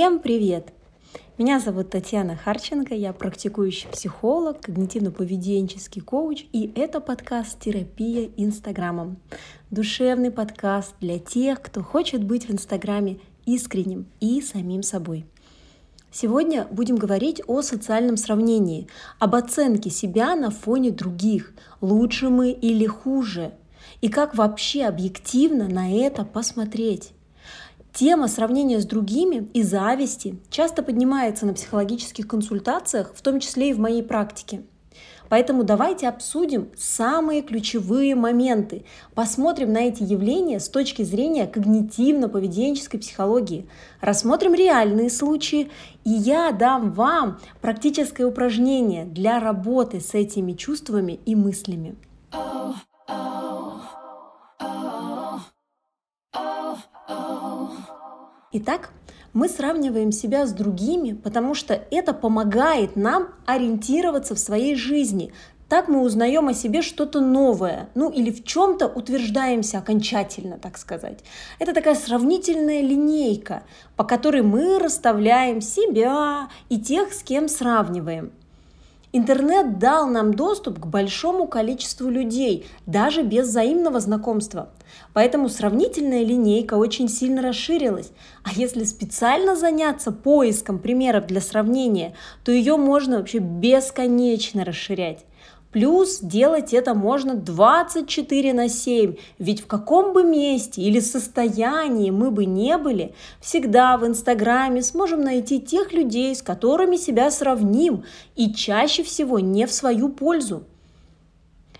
Всем привет! Меня зовут Татьяна Харченко, я практикующий психолог, когнитивно-поведенческий коуч, и это подкаст «Терапия Инстаграмом». Душевный подкаст для тех, кто хочет быть в Инстаграме искренним и самим собой. Сегодня будем говорить о социальном сравнении, об оценке себя на фоне других, лучше мы или хуже, и как вообще объективно на это посмотреть. Тема сравнения с другими и зависти часто поднимается на психологических консультациях, в том числе и в моей практике. Поэтому давайте обсудим самые ключевые моменты, посмотрим на эти явления с точки зрения когнитивно-поведенческой психологии, рассмотрим реальные случаи, и я дам вам практическое упражнение для работы с этими чувствами и мыслями. Oh, oh, Итак, мы сравниваем себя с другими, потому что это помогает нам ориентироваться в своей жизни. Так мы узнаем о себе что-то новое, ну или в чем-то утверждаемся окончательно, так сказать. Это такая сравнительная линейка, по которой мы расставляем себя и тех, с кем сравниваем. Интернет дал нам доступ к большому количеству людей, даже без взаимного знакомства. Поэтому сравнительная линейка очень сильно расширилась. А если специально заняться поиском примеров для сравнения, то ее можно вообще бесконечно расширять. Плюс делать это можно 24 на 7, ведь в каком бы месте или состоянии мы бы не были, всегда в Инстаграме сможем найти тех людей, с которыми себя сравним, и чаще всего не в свою пользу.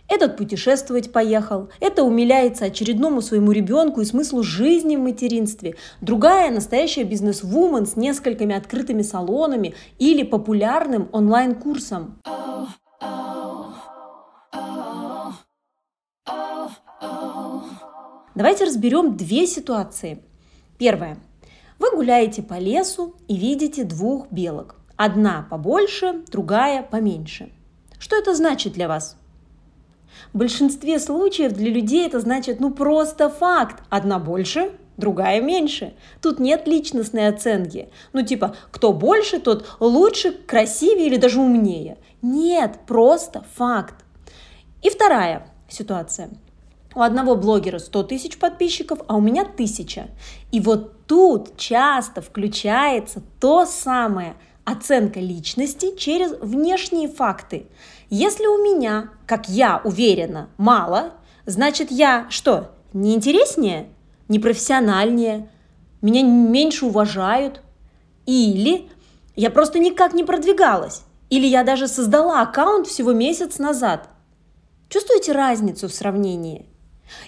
Этот путешествовать поехал, это умиляется очередному своему ребенку и смыслу жизни в материнстве. Другая настоящая бизнес-вумен с несколькими открытыми салонами или популярным онлайн-курсом. Давайте разберем две ситуации. Первая. Вы гуляете по лесу и видите двух белок. Одна побольше, другая поменьше. Что это значит для вас? В большинстве случаев для людей это значит ну просто факт. Одна больше, другая меньше. Тут нет личностной оценки. Ну типа, кто больше, тот лучше, красивее или даже умнее. Нет, просто факт. И вторая ситуация – у одного блогера 100 тысяч подписчиков, а у меня тысяча. И вот тут часто включается то самое оценка личности через внешние факты. Если у меня, как я уверена, мало, значит я что, не интереснее, не профессиональнее, меня меньше уважают, или я просто никак не продвигалась, или я даже создала аккаунт всего месяц назад. Чувствуете разницу в сравнении?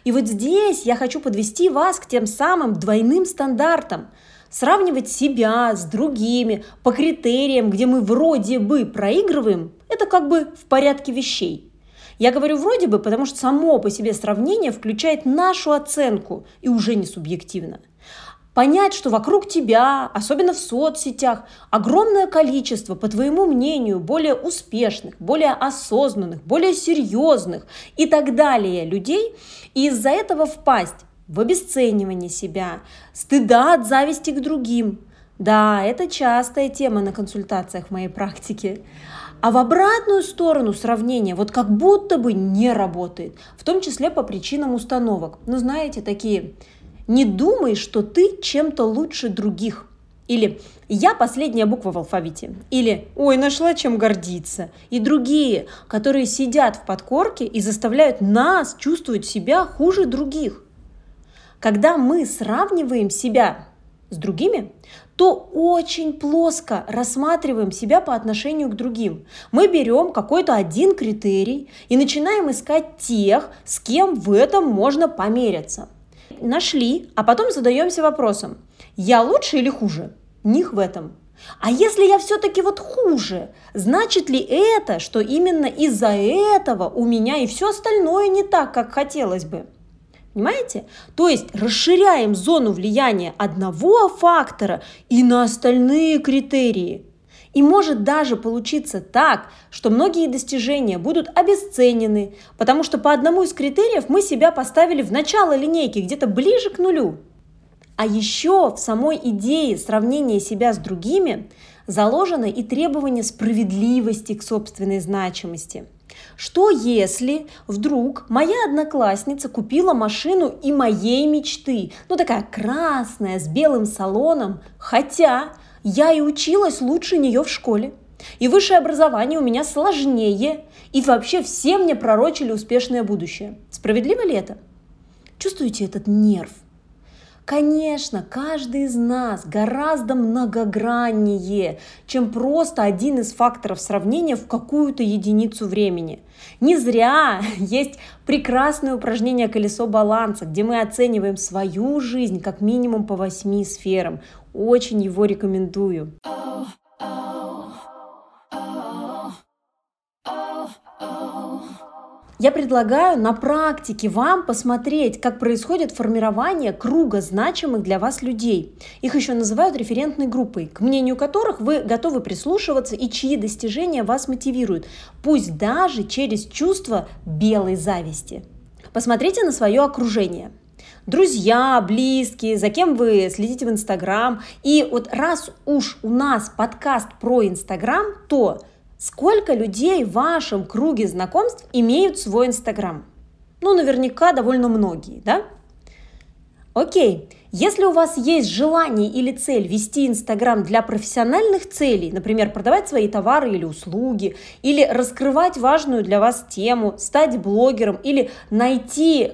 И вот здесь я хочу подвести вас к тем самым двойным стандартам. Сравнивать себя с другими по критериям, где мы вроде бы проигрываем, это как бы в порядке вещей. Я говорю вроде бы, потому что само по себе сравнение включает нашу оценку и уже не субъективно. Понять, что вокруг тебя, особенно в соцсетях, огромное количество, по твоему мнению, более успешных, более осознанных, более серьезных и так далее людей, и из-за этого впасть в обесценивание себя, стыда от зависти к другим. Да, это частая тема на консультациях в моей практике. А в обратную сторону сравнение вот как будто бы не работает, в том числе по причинам установок. Ну, знаете, такие не думай, что ты чем-то лучше других. Или «я последняя буква в алфавите». Или «ой, нашла чем гордиться». И другие, которые сидят в подкорке и заставляют нас чувствовать себя хуже других. Когда мы сравниваем себя с другими, то очень плоско рассматриваем себя по отношению к другим. Мы берем какой-то один критерий и начинаем искать тех, с кем в этом можно помериться – нашли, а потом задаемся вопросом, я лучше или хуже? Них в этом. А если я все-таки вот хуже, значит ли это, что именно из-за этого у меня и все остальное не так, как хотелось бы? Понимаете? То есть расширяем зону влияния одного фактора и на остальные критерии – и может даже получиться так, что многие достижения будут обесценены, потому что по одному из критериев мы себя поставили в начало линейки, где-то ближе к нулю. А еще в самой идее сравнения себя с другими заложено и требование справедливости к собственной значимости. Что если вдруг моя одноклассница купила машину и моей мечты, ну такая красная, с белым салоном, хотя я и училась лучше нее в школе. И высшее образование у меня сложнее. И вообще все мне пророчили успешное будущее. Справедливо ли это? Чувствуете этот нерв? Конечно, каждый из нас гораздо многограннее, чем просто один из факторов сравнения в какую-то единицу времени. Не зря есть прекрасное упражнение «Колесо баланса», где мы оцениваем свою жизнь как минимум по восьми сферам. Очень его рекомендую. Я предлагаю на практике вам посмотреть, как происходит формирование круга значимых для вас людей. Их еще называют референтной группой, к мнению которых вы готовы прислушиваться и чьи достижения вас мотивируют, пусть даже через чувство белой зависти. Посмотрите на свое окружение друзья, близкие, за кем вы следите в Инстаграм. И вот раз уж у нас подкаст про Инстаграм, то Сколько людей в вашем круге знакомств имеют свой Инстаграм? Ну, наверняка довольно многие, да? Окей, если у вас есть желание или цель вести Инстаграм для профессиональных целей, например, продавать свои товары или услуги, или раскрывать важную для вас тему, стать блогером или найти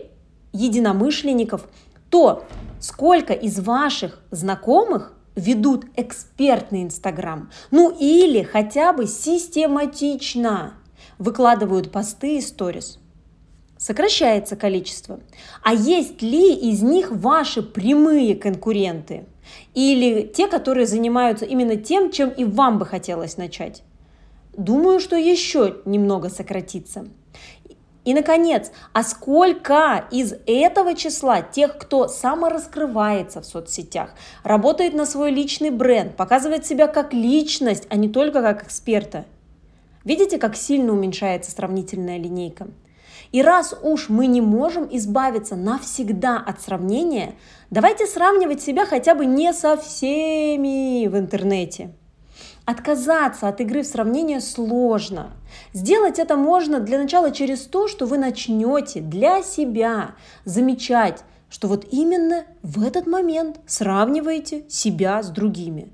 единомышленников, то сколько из ваших знакомых ведут экспертный Инстаграм, ну или хотя бы систематично выкладывают посты и сторис. Сокращается количество. А есть ли из них ваши прямые конкуренты? Или те, которые занимаются именно тем, чем и вам бы хотелось начать? Думаю, что еще немного сократится. И, наконец, а сколько из этого числа тех, кто самораскрывается в соцсетях, работает на свой личный бренд, показывает себя как личность, а не только как эксперта? Видите, как сильно уменьшается сравнительная линейка? И раз уж мы не можем избавиться навсегда от сравнения, давайте сравнивать себя хотя бы не со всеми в интернете. Отказаться от игры в сравнение сложно. Сделать это можно для начала через то, что вы начнете для себя замечать, что вот именно в этот момент сравниваете себя с другими.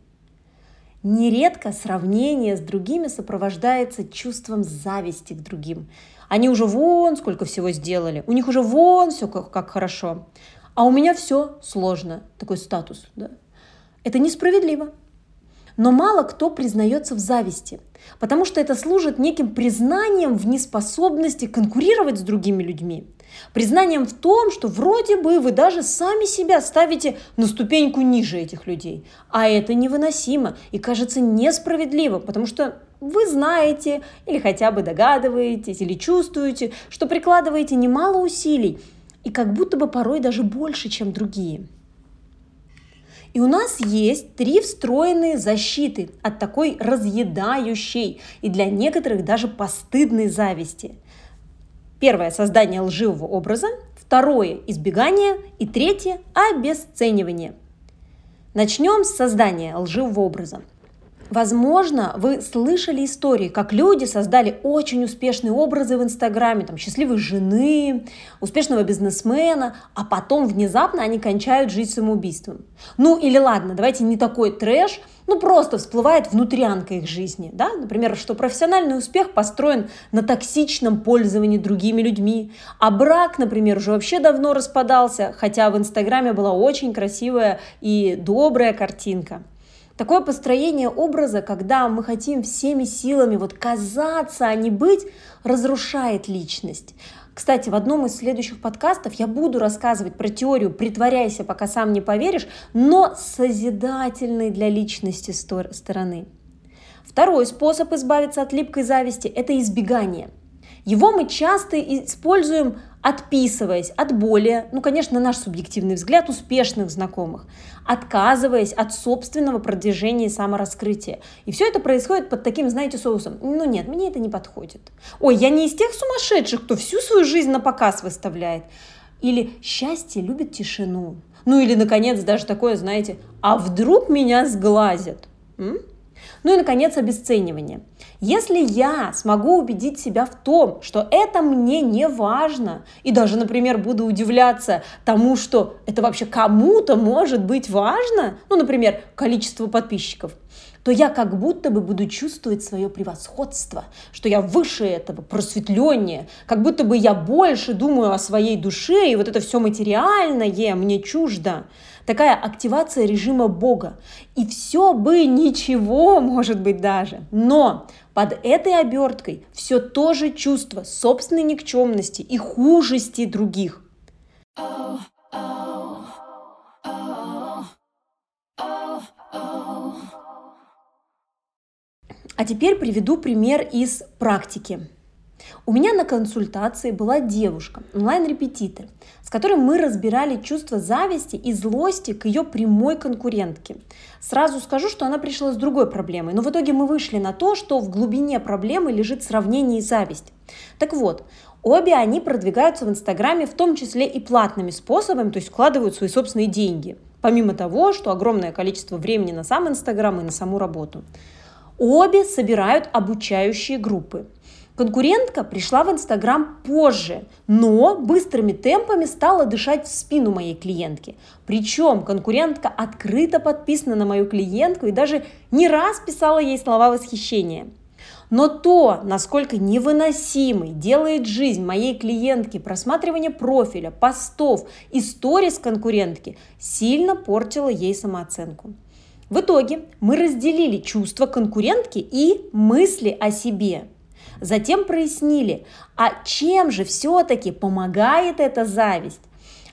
Нередко сравнение с другими сопровождается чувством зависти к другим. Они уже вон сколько всего сделали, у них уже вон все как, как хорошо, а у меня все сложно, такой статус. Да? Это несправедливо. Но мало кто признается в зависти, потому что это служит неким признанием в неспособности конкурировать с другими людьми. Признанием в том, что вроде бы вы даже сами себя ставите на ступеньку ниже этих людей. А это невыносимо и кажется несправедливо, потому что вы знаете или хотя бы догадываетесь или чувствуете, что прикладываете немало усилий и как будто бы порой даже больше, чем другие. И у нас есть три встроенные защиты от такой разъедающей и для некоторых даже постыдной зависти. Первое – создание лживого образа, второе – избегание и третье – обесценивание. Начнем с создания лживого образа – Возможно, вы слышали истории, как люди создали очень успешные образы в Инстаграме, там, счастливой жены, успешного бизнесмена, а потом внезапно они кончают жизнь самоубийством. Ну или ладно, давайте не такой трэш, ну просто всплывает внутрянка их жизни, да, например, что профессиональный успех построен на токсичном пользовании другими людьми, а брак, например, уже вообще давно распадался, хотя в Инстаграме была очень красивая и добрая картинка. Такое построение образа, когда мы хотим всеми силами вот казаться, а не быть, разрушает личность. Кстати, в одном из следующих подкастов я буду рассказывать про теорию «притворяйся, пока сам не поверишь», но созидательной для личности стороны. Второй способ избавиться от липкой зависти – это избегание. Его мы часто используем отписываясь от более, ну, конечно, на наш субъективный взгляд, успешных знакомых, отказываясь от собственного продвижения и самораскрытия. И все это происходит под таким, знаете, соусом. Ну нет, мне это не подходит. Ой, я не из тех сумасшедших, кто всю свою жизнь на показ выставляет. Или счастье любит тишину. Ну или, наконец, даже такое, знаете, а вдруг меня сглазят? М? Ну и, наконец, обесценивание. Если я смогу убедить себя в том, что это мне не важно, и даже, например, буду удивляться тому, что это вообще кому-то может быть важно, ну, например, количество подписчиков, то я как будто бы буду чувствовать свое превосходство, что я выше этого, просветленнее, как будто бы я больше думаю о своей душе, и вот это все материальное мне чуждо. Такая активация режима Бога. И все бы ничего, может быть, даже. Но под этой оберткой все тоже чувство собственной никчемности и хужести других. А теперь приведу пример из практики. У меня на консультации была девушка, онлайн-репетитор, с которой мы разбирали чувство зависти и злости к ее прямой конкурентке. Сразу скажу, что она пришла с другой проблемой, но в итоге мы вышли на то, что в глубине проблемы лежит сравнение и зависть. Так вот, обе они продвигаются в Инстаграме, в том числе и платными способами, то есть вкладывают свои собственные деньги, помимо того, что огромное количество времени на сам Инстаграм и на саму работу. Обе собирают обучающие группы. Конкурентка пришла в Инстаграм позже, но быстрыми темпами стала дышать в спину моей клиентки. Причем конкурентка открыто подписана на мою клиентку и даже не раз писала ей слова восхищения. Но то, насколько невыносимой делает жизнь моей клиентки просматривание профиля, постов и сторис конкурентки, сильно портило ей самооценку. В итоге мы разделили чувства конкурентки и мысли о себе. Затем прояснили, а чем же все-таки помогает эта зависть?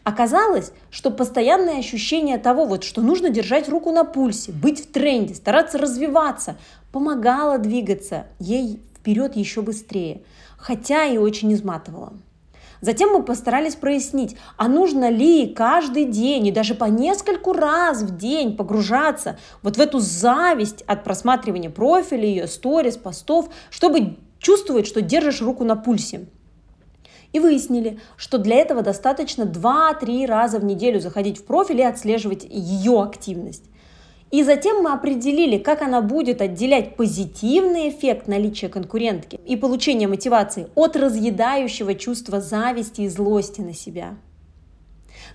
Оказалось, что постоянное ощущение того, вот, что нужно держать руку на пульсе, быть в тренде, стараться развиваться, помогало двигаться ей вперед еще быстрее, хотя и очень изматывало. Затем мы постарались прояснить, а нужно ли каждый день и даже по нескольку раз в день погружаться вот в эту зависть от просматривания профиля ее, сторис, постов, чтобы чувствовать, что держишь руку на пульсе. И выяснили, что для этого достаточно 2-3 раза в неделю заходить в профиль и отслеживать ее активность. И затем мы определили, как она будет отделять позитивный эффект наличия конкурентки и получения мотивации от разъедающего чувства зависти и злости на себя.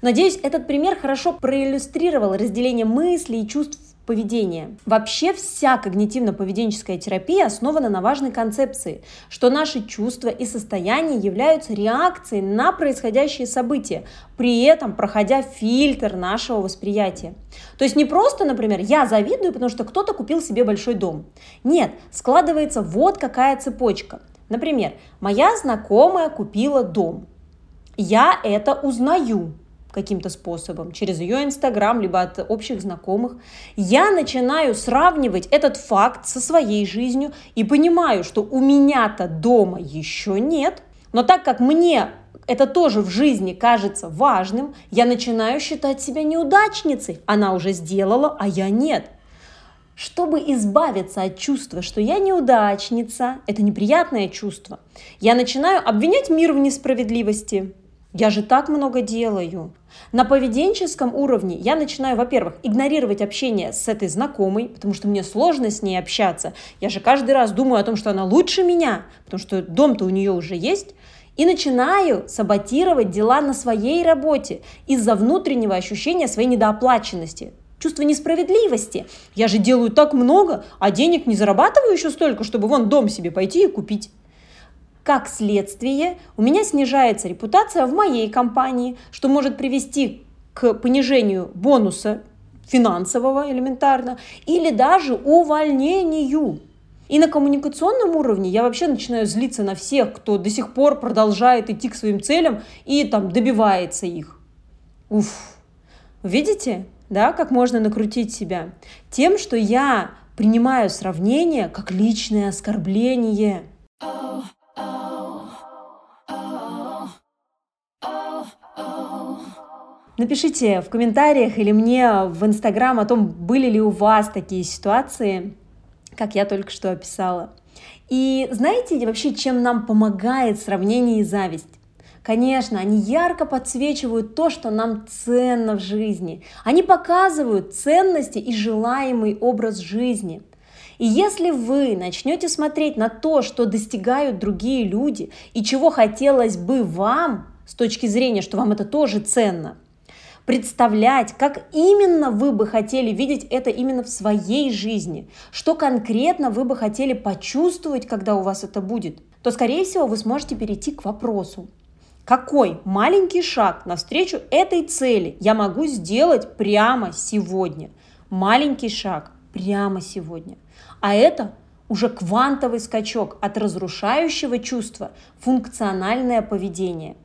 Надеюсь, этот пример хорошо проиллюстрировал разделение мыслей и чувств поведения. Вообще вся когнитивно-поведенческая терапия основана на важной концепции, что наши чувства и состояния являются реакцией на происходящие события, при этом проходя фильтр нашего восприятия. То есть не просто, например, я завидую, потому что кто-то купил себе большой дом. Нет, складывается вот какая цепочка. Например, моя знакомая купила дом. Я это узнаю, каким-то способом, через ее инстаграм, либо от общих знакомых, я начинаю сравнивать этот факт со своей жизнью и понимаю, что у меня-то дома еще нет, но так как мне это тоже в жизни кажется важным, я начинаю считать себя неудачницей. Она уже сделала, а я нет. Чтобы избавиться от чувства, что я неудачница, это неприятное чувство, я начинаю обвинять мир в несправедливости, я же так много делаю. На поведенческом уровне я начинаю, во-первых, игнорировать общение с этой знакомой, потому что мне сложно с ней общаться. Я же каждый раз думаю о том, что она лучше меня, потому что дом-то у нее уже есть. И начинаю саботировать дела на своей работе из-за внутреннего ощущения своей недооплаченности. Чувство несправедливости. Я же делаю так много, а денег не зарабатываю еще столько, чтобы вон дом себе пойти и купить. Как следствие, у меня снижается репутация в моей компании, что может привести к понижению бонуса финансового элементарно или даже увольнению. И на коммуникационном уровне я вообще начинаю злиться на всех, кто до сих пор продолжает идти к своим целям и там добивается их. Уф. Видите, да, как можно накрутить себя? Тем, что я принимаю сравнение как личное оскорбление – Напишите в комментариях или мне в Инстаграм о том, были ли у вас такие ситуации, как я только что описала. И знаете вообще, чем нам помогает сравнение и зависть? Конечно, они ярко подсвечивают то, что нам ценно в жизни. Они показывают ценности и желаемый образ жизни. И если вы начнете смотреть на то, что достигают другие люди и чего хотелось бы вам с точки зрения, что вам это тоже ценно, представлять, как именно вы бы хотели видеть это именно в своей жизни, что конкретно вы бы хотели почувствовать, когда у вас это будет, то, скорее всего, вы сможете перейти к вопросу, какой маленький шаг навстречу этой цели я могу сделать прямо сегодня? Маленький шаг прямо сегодня. А это уже квантовый скачок от разрушающего чувства функциональное поведение.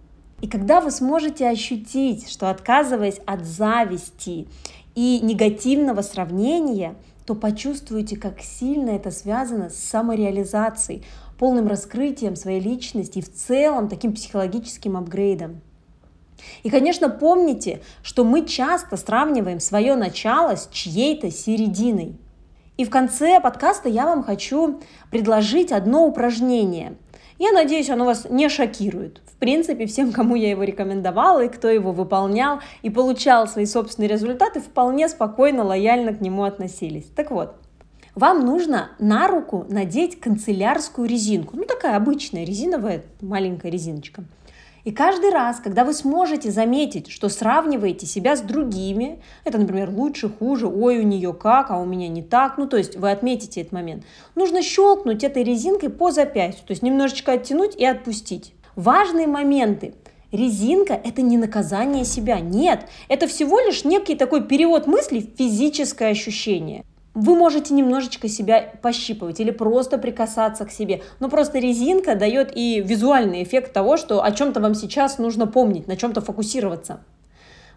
И когда вы сможете ощутить, что отказываясь от зависти и негативного сравнения, то почувствуете, как сильно это связано с самореализацией, полным раскрытием своей личности и в целом таким психологическим апгрейдом. И, конечно, помните, что мы часто сравниваем свое начало с чьей-то серединой. И в конце подкаста я вам хочу предложить одно упражнение. Я надеюсь, оно вас не шокирует. В принципе, всем, кому я его рекомендовала и кто его выполнял и получал свои собственные результаты, вполне спокойно, лояльно к нему относились. Так вот, вам нужно на руку надеть канцелярскую резинку. Ну, такая обычная резиновая маленькая резиночка. И каждый раз, когда вы сможете заметить, что сравниваете себя с другими, это, например, лучше, хуже, ой, у нее как, а у меня не так, ну, то есть вы отметите этот момент, нужно щелкнуть этой резинкой по запястью, то есть немножечко оттянуть и отпустить. Важные моменты. Резинка – это не наказание себя, нет, это всего лишь некий такой перевод мыслей в физическое ощущение. Вы можете немножечко себя пощипывать или просто прикасаться к себе. Но просто резинка дает и визуальный эффект того, что о чем-то вам сейчас нужно помнить, на чем-то фокусироваться.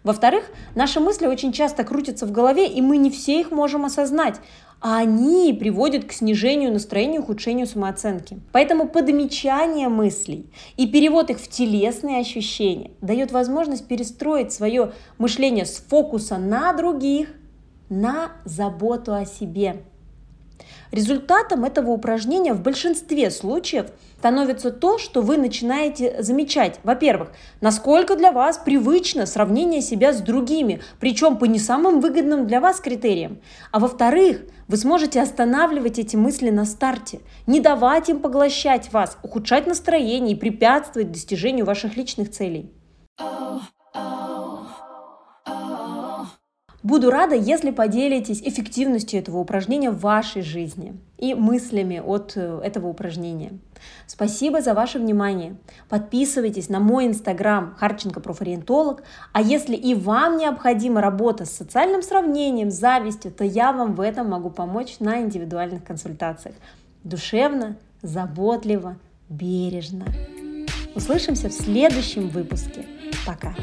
Во-вторых, наши мысли очень часто крутятся в голове, и мы не все их можем осознать, а они приводят к снижению настроения, ухудшению самооценки. Поэтому подмечание мыслей и перевод их в телесные ощущения дает возможность перестроить свое мышление с фокуса на других – на заботу о себе. Результатом этого упражнения в большинстве случаев становится то, что вы начинаете замечать, во-первых, насколько для вас привычно сравнение себя с другими, причем по не самым выгодным для вас критериям. А во-вторых, вы сможете останавливать эти мысли на старте, не давать им поглощать вас, ухудшать настроение и препятствовать достижению ваших личных целей. Буду рада, если поделитесь эффективностью этого упражнения в вашей жизни и мыслями от э, этого упражнения. Спасибо за ваше внимание. Подписывайтесь на мой инстаграм Харченко профориентолог. А если и вам необходима работа с социальным сравнением, завистью, то я вам в этом могу помочь на индивидуальных консультациях. Душевно, заботливо, бережно. Услышимся в следующем выпуске. Пока.